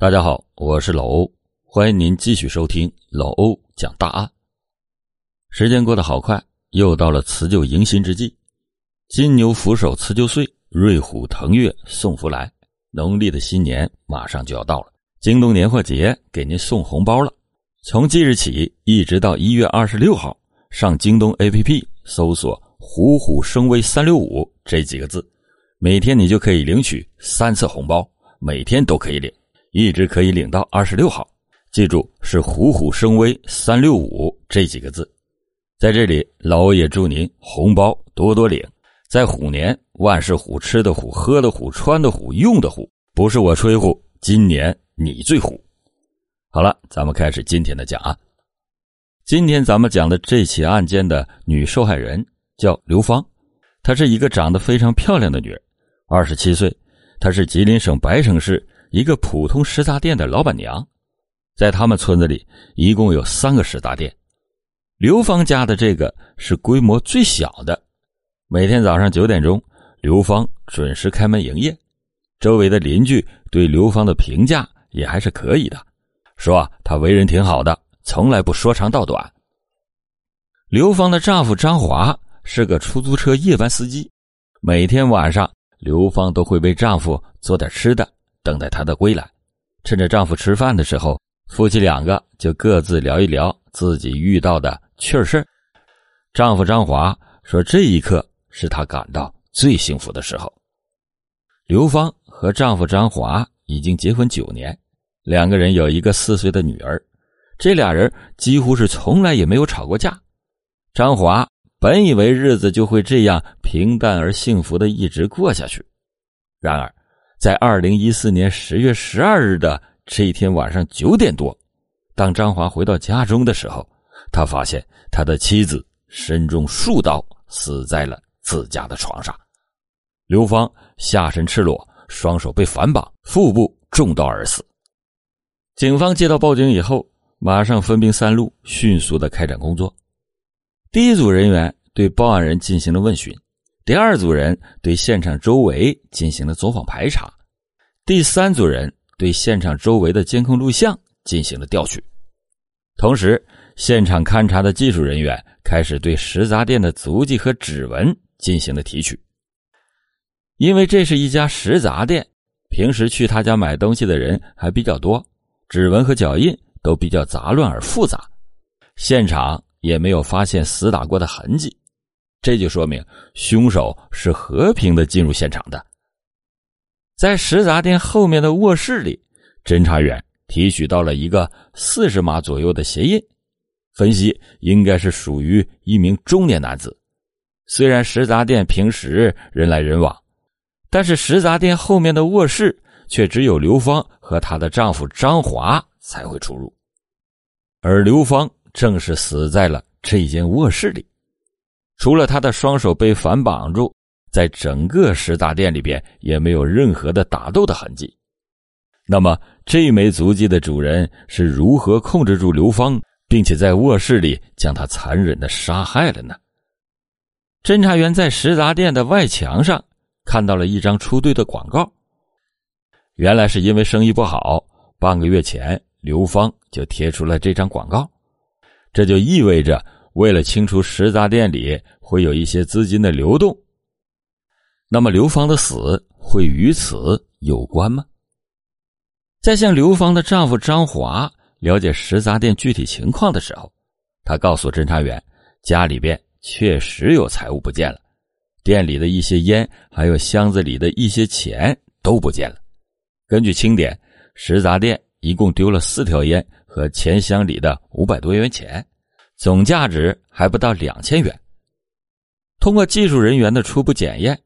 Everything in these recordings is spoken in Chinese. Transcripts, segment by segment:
大家好，我是老欧，欢迎您继续收听老欧讲大案。时间过得好快，又到了辞旧迎新之际，金牛扶手辞旧岁，瑞虎腾跃送福来，农历的新年马上就要到了。京东年货节给您送红包了，从即日起一直到一月二十六号，上京东 APP 搜索“虎虎生威三六五”这几个字，每天你就可以领取三次红包，每天都可以领。一直可以领到二十六号，记住是“虎虎生威三六五”这几个字。在这里，老欧也祝您红包多多领，在虎年万事虎，吃的虎，喝的虎，穿的虎，用的虎，不是我吹虎，今年你最虎。好了，咱们开始今天的讲案。今天咱们讲的这起案件的女受害人叫刘芳，她是一个长得非常漂亮的女人，二十七岁，她是吉林省白城市。一个普通食杂店的老板娘，在他们村子里一共有三个食杂店，刘芳家的这个是规模最小的。每天早上九点钟，刘芳准时开门营业。周围的邻居对刘芳的评价也还是可以的，说她为人挺好的，从来不说长道短。刘芳的丈夫张华是个出租车夜班司机，每天晚上刘芳都会为丈夫做点吃的。等待她的归来，趁着丈夫吃饭的时候，夫妻两个就各自聊一聊自己遇到的趣事丈夫张华说：“这一刻是他感到最幸福的时候。”刘芳和丈夫张华已经结婚九年，两个人有一个四岁的女儿，这俩人几乎是从来也没有吵过架。张华本以为日子就会这样平淡而幸福的一直过下去，然而。在二零一四年十月十二日的这一天晚上九点多，当张华回到家中的时候，他发现他的妻子身中数刀，死在了自家的床上。刘芳下身赤裸，双手被反绑，腹部中刀而死。警方接到报警以后，马上分兵三路，迅速的开展工作。第一组人员对报案人进行了问询。第二组人对现场周围进行了走访排查，第三组人对现场周围的监控录像进行了调取，同时，现场勘查的技术人员开始对食杂店的足迹和指纹进行了提取。因为这是一家食杂店，平时去他家买东西的人还比较多，指纹和脚印都比较杂乱而复杂，现场也没有发现死打过的痕迹。这就说明凶手是和平的进入现场的。在食杂店后面的卧室里，侦查员提取到了一个四十码左右的鞋印，分析应该是属于一名中年男子。虽然食杂店平时人来人往，但是食杂店后面的卧室却只有刘芳和她的丈夫张华才会出入，而刘芳正是死在了这间卧室里。除了他的双手被反绑住，在整个食杂店里边也没有任何的打斗的痕迹。那么，这枚足迹的主人是如何控制住刘芳，并且在卧室里将他残忍的杀害了呢？侦查员在食杂店的外墙上看到了一张出队的广告。原来是因为生意不好，半个月前刘芳就贴出了这张广告，这就意味着。为了清除食杂店里会有一些资金的流动，那么刘芳的死会与此有关吗？在向刘芳的丈夫张华了解食杂店具体情况的时候，他告诉侦查员，家里边确实有财物不见了，店里的一些烟，还有箱子里的一些钱都不见了。根据清点，食杂店一共丢了四条烟和钱箱里的五百多元钱。总价值还不到两千元。通过技术人员的初步检验，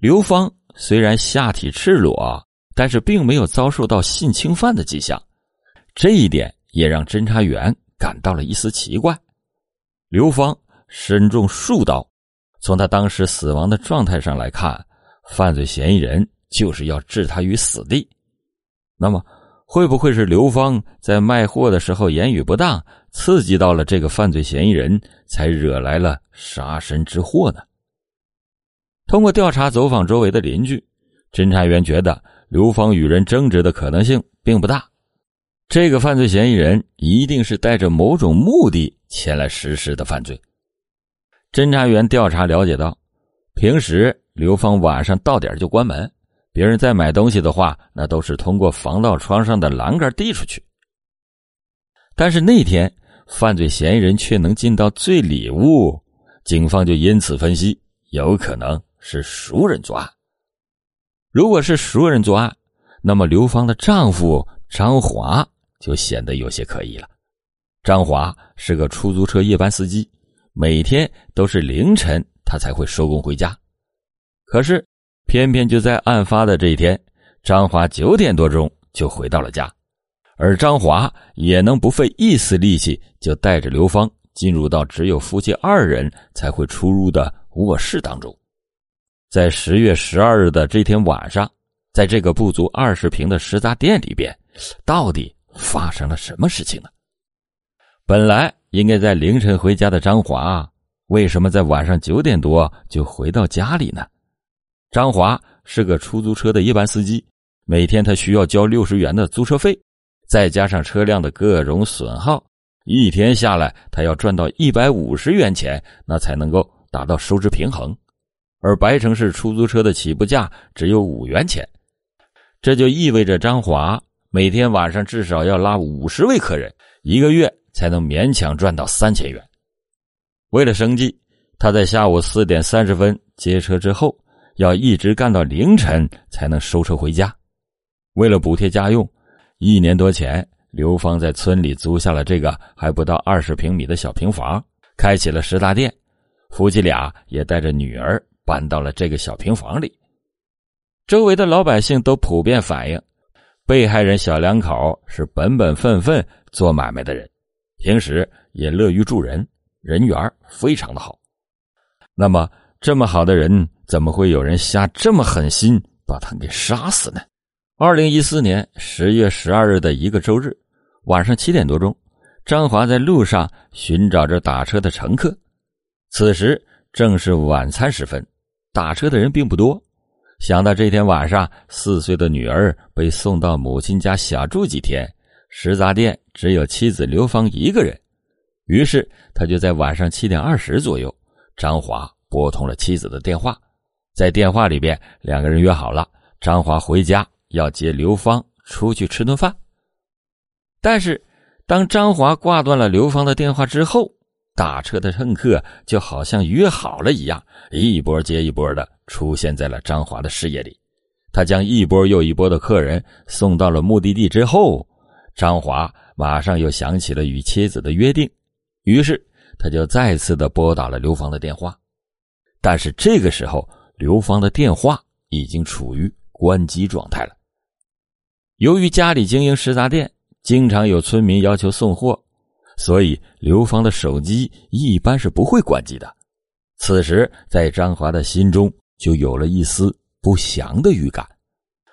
刘芳虽然下体赤裸，但是并没有遭受到性侵犯的迹象，这一点也让侦查员感到了一丝奇怪。刘芳身中数刀，从他当时死亡的状态上来看，犯罪嫌疑人就是要置他于死地。那么，会不会是刘芳在卖货的时候言语不当？刺激到了这个犯罪嫌疑人，才惹来了杀身之祸呢。通过调查走访周围的邻居，侦查员觉得刘芳与人争执的可能性并不大。这个犯罪嫌疑人一定是带着某种目的前来实施的犯罪。侦查员调查了解到，平时刘芳晚上到点就关门，别人在买东西的话，那都是通过防盗窗上的栏杆递出去。但是那天犯罪嫌疑人却能进到最里屋，警方就因此分析，有可能是熟人作案。如果是熟人作案，那么刘芳的丈夫张华。就显得有些可疑了。张华是个出租车夜班司机，每天都是凌晨他才会收工回家。可是，偏偏就在案发的这一天，张华九点多钟就回到了家，而张华也能不费一丝力气就带着刘芳进入到只有夫妻二人才会出入的卧室当中。在十月十二日的这天晚上，在这个不足二十平的食杂店里边，到底？发生了什么事情呢？本来应该在凌晨回家的张华，为什么在晚上九点多就回到家里呢？张华是个出租车的夜班司机，每天他需要交六十元的租车费，再加上车辆的各种损耗，一天下来他要赚到一百五十元钱，那才能够达到收支平衡。而白城市出租车的起步价只有五元钱，这就意味着张华。每天晚上至少要拉五十位客人，一个月才能勉强赚到三千元。为了生计，他在下午四点三十分接车之后，要一直干到凌晨才能收车回家。为了补贴家用，一年多前，刘芳在村里租下了这个还不到二十平米的小平房，开起了食杂店。夫妻俩也带着女儿搬到了这个小平房里。周围的老百姓都普遍反映。被害人小两口是本本分分做买卖的人，平时也乐于助人，人缘非常的好。那么这么好的人，怎么会有人下这么狠心把他给杀死呢？二零一四年十月十二日的一个周日晚上七点多钟，张华在路上寻找着打车的乘客，此时正是晚餐时分，打车的人并不多。想到这天晚上四岁的女儿被送到母亲家小住几天，食杂店只有妻子刘芳一个人，于是他就在晚上七点二十左右，张华拨通了妻子的电话，在电话里边两个人约好了，张华回家要接刘芳出去吃顿饭。但是，当张华挂断了刘芳的电话之后，打车的乘客就好像约好了一样，一波接一波的出现在了张华的视野里。他将一波又一波的客人送到了目的地之后，张华马上又想起了与妻子的约定，于是他就再次的拨打了刘芳的电话。但是这个时候，刘芳的电话已经处于关机状态了。由于家里经营食杂店，经常有村民要求送货。所以，刘芳的手机一般是不会关机的。此时，在张华的心中就有了一丝不祥的预感，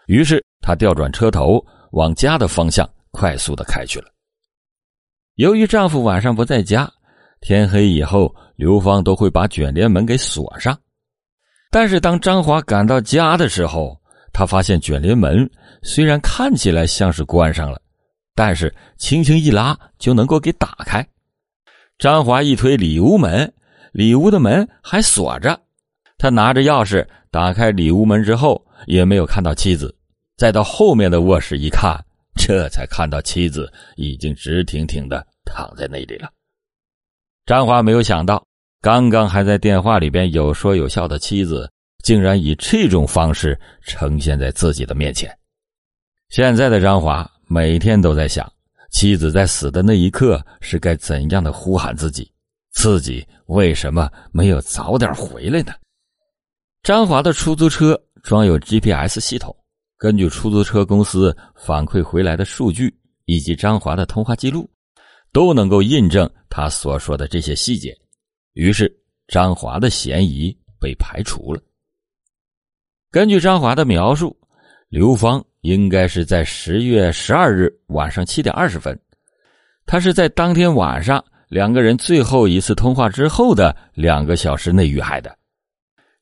于是他调转车头，往家的方向快速的开去了。由于丈夫晚上不在家，天黑以后，刘芳都会把卷帘门给锁上。但是，当张华赶到家的时候，他发现卷帘门虽然看起来像是关上了。但是轻轻一拉就能够给打开。张华一推里屋门，里屋的门还锁着。他拿着钥匙打开里屋门之后，也没有看到妻子。再到后面的卧室一看，这才看到妻子已经直挺挺的躺在那里了。张华没有想到，刚刚还在电话里边有说有笑的妻子，竟然以这种方式呈现在自己的面前。现在的张华。每天都在想，妻子在死的那一刻是该怎样的呼喊自己，自己为什么没有早点回来呢？张华的出租车装有 GPS 系统，根据出租车公司反馈回来的数据以及张华的通话记录，都能够印证他所说的这些细节。于是，张华的嫌疑被排除了。根据张华的描述，刘芳。应该是在十月十二日晚上七点二十分，他是在当天晚上两个人最后一次通话之后的两个小时内遇害的。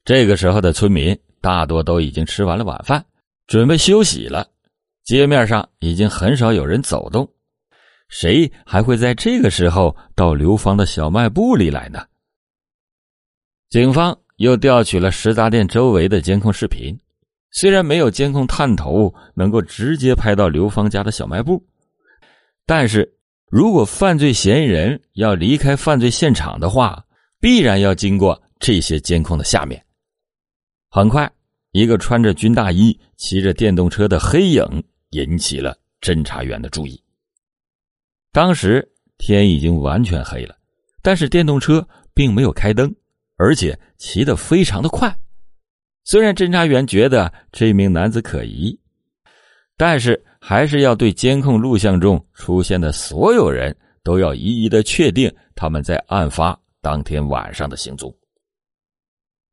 这个时候的村民大多都已经吃完了晚饭，准备休息了。街面上已经很少有人走动，谁还会在这个时候到刘芳的小卖部里来呢？警方又调取了食杂店周围的监控视频，虽然没有监控探头能够直接拍到刘芳家的小卖部，但是如果犯罪嫌疑人要离开犯罪现场的话，必然要经过这些监控的下面。很快，一个穿着军大衣、骑着电动车的黑影。引起了侦查员的注意。当时天已经完全黑了，但是电动车并没有开灯，而且骑得非常的快。虽然侦查员觉得这名男子可疑，但是还是要对监控录像中出现的所有人都要一一的确定他们在案发当天晚上的行踪。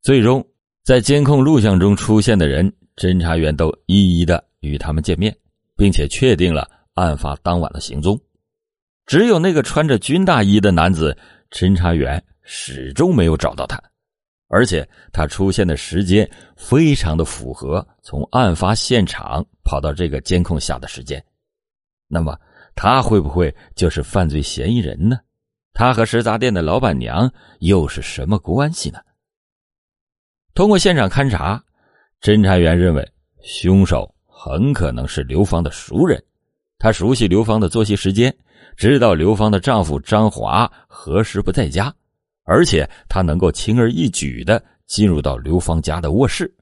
最终，在监控录像中出现的人，侦查员都一一的与他们见面。并且确定了案发当晚的行踪，只有那个穿着军大衣的男子，侦查员始终没有找到他，而且他出现的时间非常的符合从案发现场跑到这个监控下的时间。那么，他会不会就是犯罪嫌疑人呢？他和食杂店的老板娘又是什么关系呢？通过现场勘查，侦查员认为凶手。很可能是刘芳的熟人，他熟悉刘芳的作息时间，知道刘芳的丈夫张华何时不在家，而且他能够轻而易举的进入到刘芳家的卧室。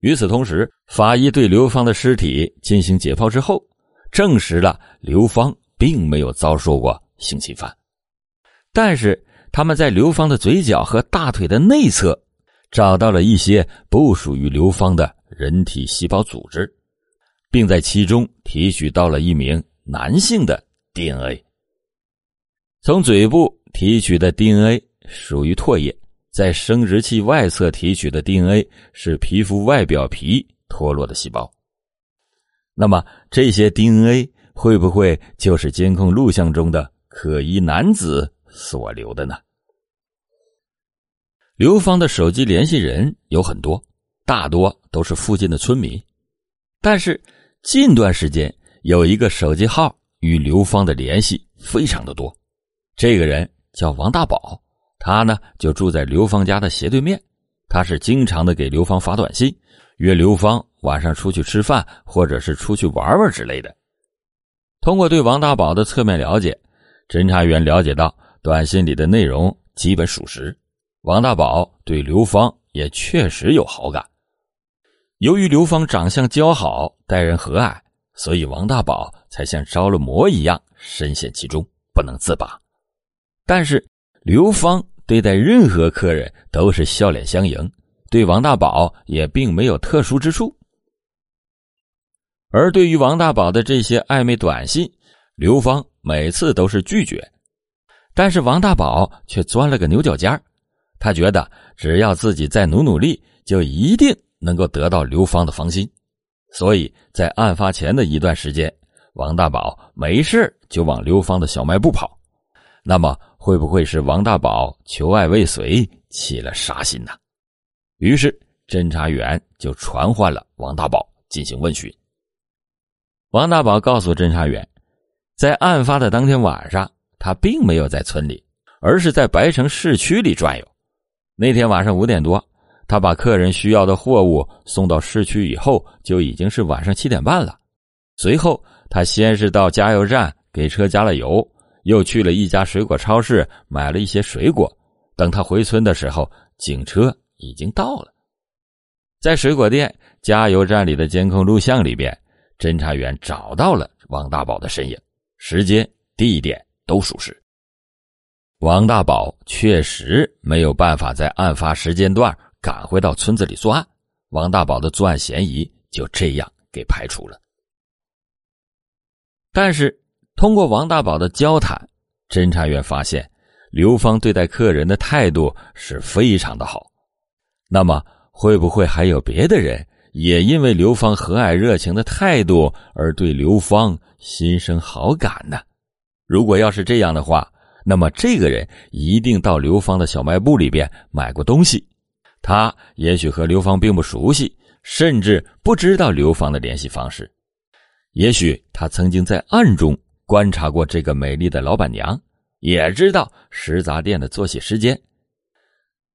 与此同时，法医对刘芳的尸体进行解剖之后，证实了刘芳并没有遭受过性侵犯，但是他们在刘芳的嘴角和大腿的内侧找到了一些不属于刘芳的人体细胞组织。并在其中提取到了一名男性的 DNA。从嘴部提取的 DNA 属于唾液，在生殖器外侧提取的 DNA 是皮肤外表皮脱落的细胞。那么这些 DNA 会不会就是监控录像中的可疑男子所留的呢？刘芳的手机联系人有很多，大多都是附近的村民，但是。近段时间有一个手机号与刘芳的联系非常的多，这个人叫王大宝，他呢就住在刘芳家的斜对面，他是经常的给刘芳发短信，约刘芳晚上出去吃饭或者是出去玩玩之类的。通过对王大宝的侧面了解，侦查员了解到短信里的内容基本属实，王大宝对刘芳也确实有好感。由于刘芳长相姣好，待人和蔼，所以王大宝才像着了魔一样深陷其中，不能自拔。但是刘芳对待任何客人都是笑脸相迎，对王大宝也并没有特殊之处。而对于王大宝的这些暧昧短信，刘芳每次都是拒绝，但是王大宝却钻了个牛角尖他觉得只要自己再努努力，就一定。能够得到刘芳的芳心，所以在案发前的一段时间，王大宝没事就往刘芳的小卖部跑。那么，会不会是王大宝求爱未遂，起了杀心呢？于是，侦查员就传唤了王大宝进行问询。王大宝告诉侦查员，在案发的当天晚上，他并没有在村里，而是在白城市区里转悠。那天晚上五点多。他把客人需要的货物送到市区以后，就已经是晚上七点半了。随后，他先是到加油站给车加了油，又去了一家水果超市买了一些水果。等他回村的时候，警车已经到了。在水果店、加油站里的监控录像里边，侦查员找到了王大宝的身影，时间、地点都属实。王大宝确实没有办法在案发时间段。赶回到村子里作案，王大宝的作案嫌疑就这样给排除了。但是通过王大宝的交谈，侦查员发现刘芳对待客人的态度是非常的好。那么会不会还有别的人也因为刘芳和蔼热情的态度而对刘芳心生好感呢？如果要是这样的话，那么这个人一定到刘芳的小卖部里边买过东西。他也许和刘芳并不熟悉，甚至不知道刘芳的联系方式。也许他曾经在暗中观察过这个美丽的老板娘，也知道食杂店的作息时间。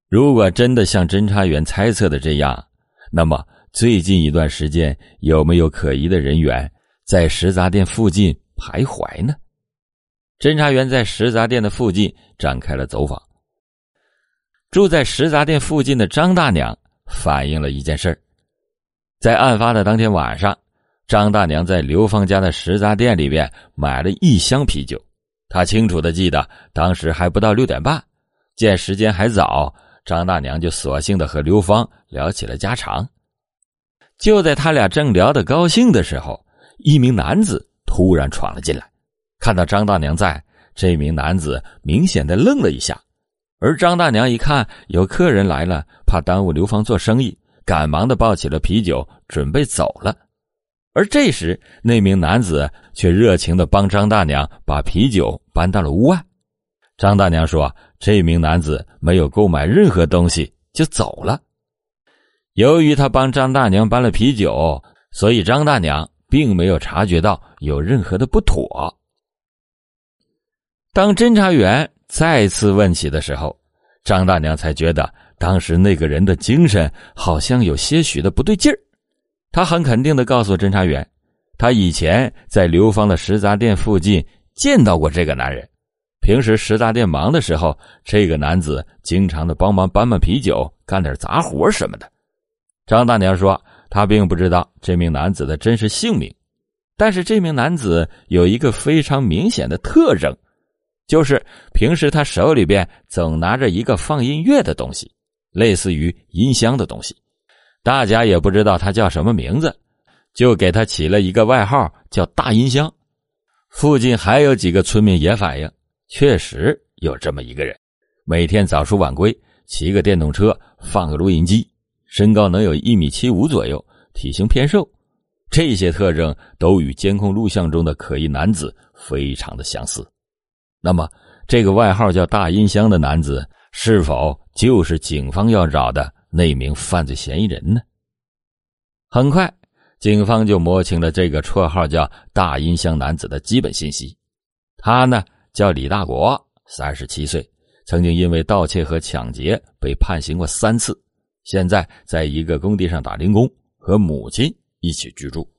如果真的像侦查员猜测的这样，那么最近一段时间有没有可疑的人员在食杂店附近徘徊呢？侦查员在食杂店的附近展开了走访。住在食杂店附近的张大娘反映了一件事在案发的当天晚上，张大娘在刘芳家的食杂店里边买了一箱啤酒。她清楚的记得，当时还不到六点半，见时间还早。张大娘就索性的和刘芳聊起了家常。就在他俩正聊得高兴的时候，一名男子突然闯了进来。看到张大娘在，这名男子明显的愣了一下。而张大娘一看有客人来了，怕耽误刘芳做生意，赶忙的抱起了啤酒，准备走了。而这时，那名男子却热情的帮张大娘把啤酒搬到了屋外。张大娘说。这名男子没有购买任何东西就走了。由于他帮张大娘搬了啤酒，所以张大娘并没有察觉到有任何的不妥。当侦查员再次问起的时候，张大娘才觉得当时那个人的精神好像有些许的不对劲儿。他很肯定的告诉侦查员，他以前在刘芳的食杂店附近见到过这个男人。平时食杂店忙的时候，这个男子经常的帮忙搬搬啤酒、干点杂活什么的。张大娘说，她并不知道这名男子的真实姓名，但是这名男子有一个非常明显的特征，就是平时他手里边总拿着一个放音乐的东西，类似于音箱的东西。大家也不知道他叫什么名字，就给他起了一个外号叫“大音箱”。附近还有几个村民也反映。确实有这么一个人，每天早出晚归，骑个电动车，放个录音机，身高能有一米七五左右，体型偏瘦，这些特征都与监控录像中的可疑男子非常的相似。那么，这个外号叫“大音箱”的男子，是否就是警方要找的那名犯罪嫌疑人呢？很快，警方就摸清了这个绰号叫“大音箱”男子的基本信息，他呢？叫李大国，三十七岁，曾经因为盗窃和抢劫被判刑过三次，现在在一个工地上打零工，和母亲一起居住。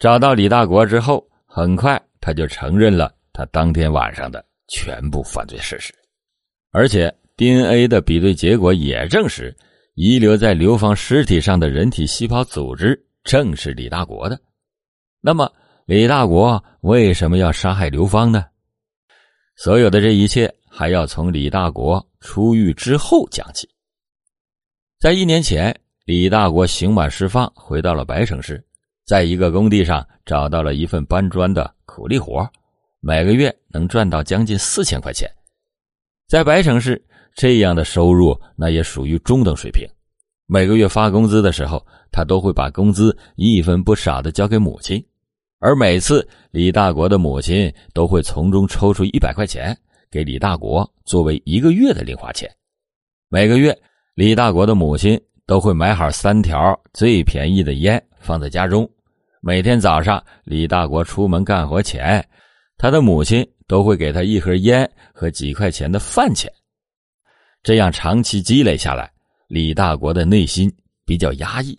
找到李大国之后，很快他就承认了他当天晚上的全部犯罪事实，而且 DNA 的比对结果也证实，遗留在刘芳尸体上的人体细胞组织正是李大国的。那么。李大国为什么要杀害刘芳呢？所有的这一切还要从李大国出狱之后讲起。在一年前，李大国刑满释放，回到了白城市，在一个工地上找到了一份搬砖的苦力活，每个月能赚到将近四千块钱。在白城市，这样的收入那也属于中等水平。每个月发工资的时候，他都会把工资一分不少的交给母亲。而每次李大国的母亲都会从中抽出一百块钱给李大国作为一个月的零花钱。每个月，李大国的母亲都会买好三条最便宜的烟放在家中。每天早上，李大国出门干活前，他的母亲都会给他一盒烟和几块钱的饭钱。这样长期积累下来，李大国的内心比较压抑。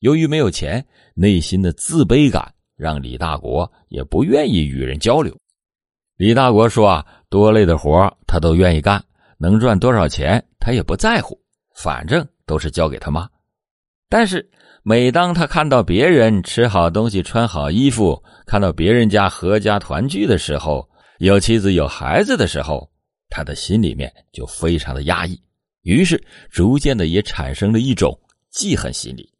由于没有钱，内心的自卑感。让李大国也不愿意与人交流。李大国说：“啊，多累的活他都愿意干，能赚多少钱他也不在乎，反正都是交给他妈。但是每当他看到别人吃好东西、穿好衣服，看到别人家阖家团聚的时候，有妻子有孩子的时候，他的心里面就非常的压抑，于是逐渐的也产生了一种记恨心理。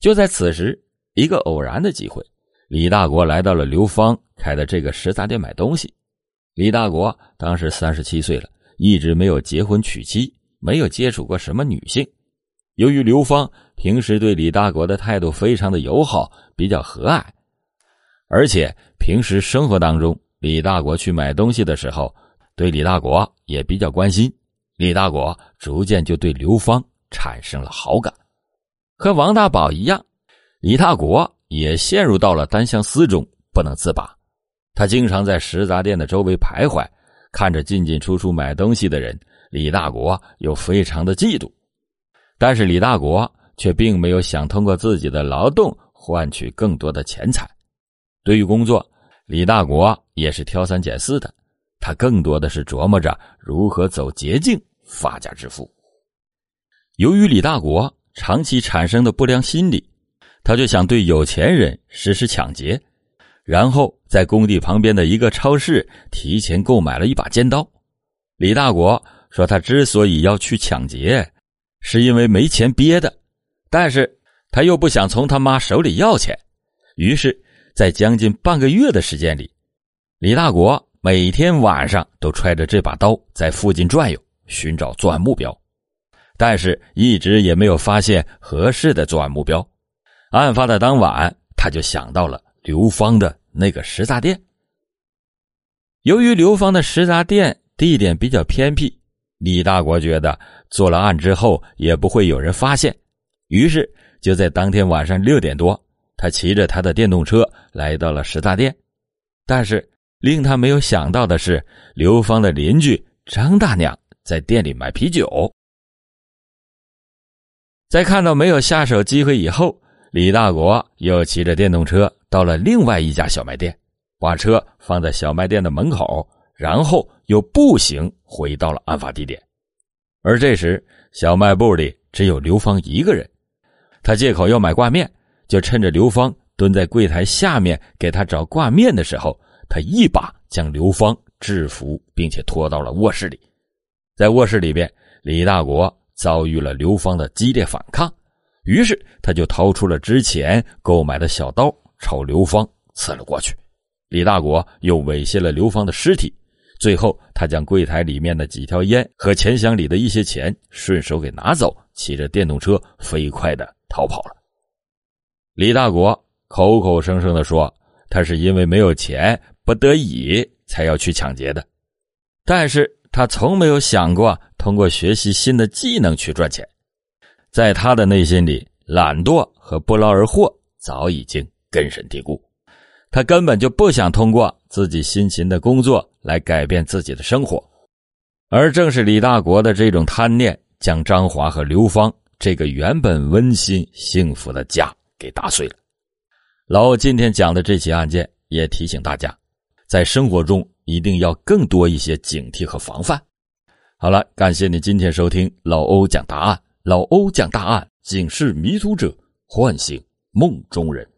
就在此时。”一个偶然的机会，李大国来到了刘芳开的这个食杂店买东西。李大国当时三十七岁了，一直没有结婚娶妻，没有接触过什么女性。由于刘芳平时对李大国的态度非常的友好，比较和蔼，而且平时生活当中，李大国去买东西的时候，对李大国也比较关心。李大国逐渐就对刘芳产生了好感，和王大宝一样，李大国也陷入到了单相思中不能自拔。他经常在食杂店的周围徘徊，看着进进出出买东西的人，李大国又非常的嫉妒。但是李大国却并没有想通过自己的劳动换取更多的钱财。对于工作，李大国也是挑三拣四的，他更多的是琢磨着如何走捷径发家致富。由于李大国长期产生的不良心理，他就想对有钱人实施抢劫，然后在工地旁边的一个超市提前购买了一把尖刀。李大国说，他之所以要去抢劫。是因为没钱憋的，但是他又不想从他妈手里要钱，于是，在将近半个月的时间里，李大国每天晚上都揣着这把刀在附近转悠，寻找作案目标，但是一直也没有发现合适的作案目标。案发的当晚，他就想到了刘芳的那个食杂店。由于刘芳的食杂店地点比较偏僻。李大国觉得做了案之后也不会有人发现，于是就在当天晚上六点多，他骑着他的电动车来到了食杂店。但是令他没有想到的是，刘芳的邻居张大娘在店里买啤酒。在看到没有下手机会以后，李大国又骑着电动车到了另外一家小卖店，把车放在小卖店的门口。然后又步行回到了案发地点，而这时小卖部里只有刘芳一个人。他借口要买挂面，就趁着刘芳蹲在柜台下面给他找挂面的时候，他一把将刘芳制服，并且拖到了卧室里。在卧室里边，李大国遭遇了刘芳的激烈反抗，于是他就掏出了之前购买的小刀，朝刘芳刺了过去。李大国又猥亵了刘芳的尸体。最后，他将柜台里面的几条烟和钱箱里的一些钱顺手给拿走，骑着电动车飞快的逃跑了。李大国口口声声的说，他是因为没有钱，不得已才要去抢劫的，但是他从没有想过通过学习新的技能去赚钱。在他的内心里，懒惰和不劳而获早已经根深蒂固。他根本就不想通过自己辛勤的工作来改变自己的生活，而正是李大国的这种贪念，将张华和刘芳这个原本温馨幸福的家给打碎了。老欧今天讲的这起案件，也提醒大家，在生活中一定要更多一些警惕和防范。好了，感谢你今天收听老欧讲答案，老欧讲大案，警示迷途者，唤醒梦中人。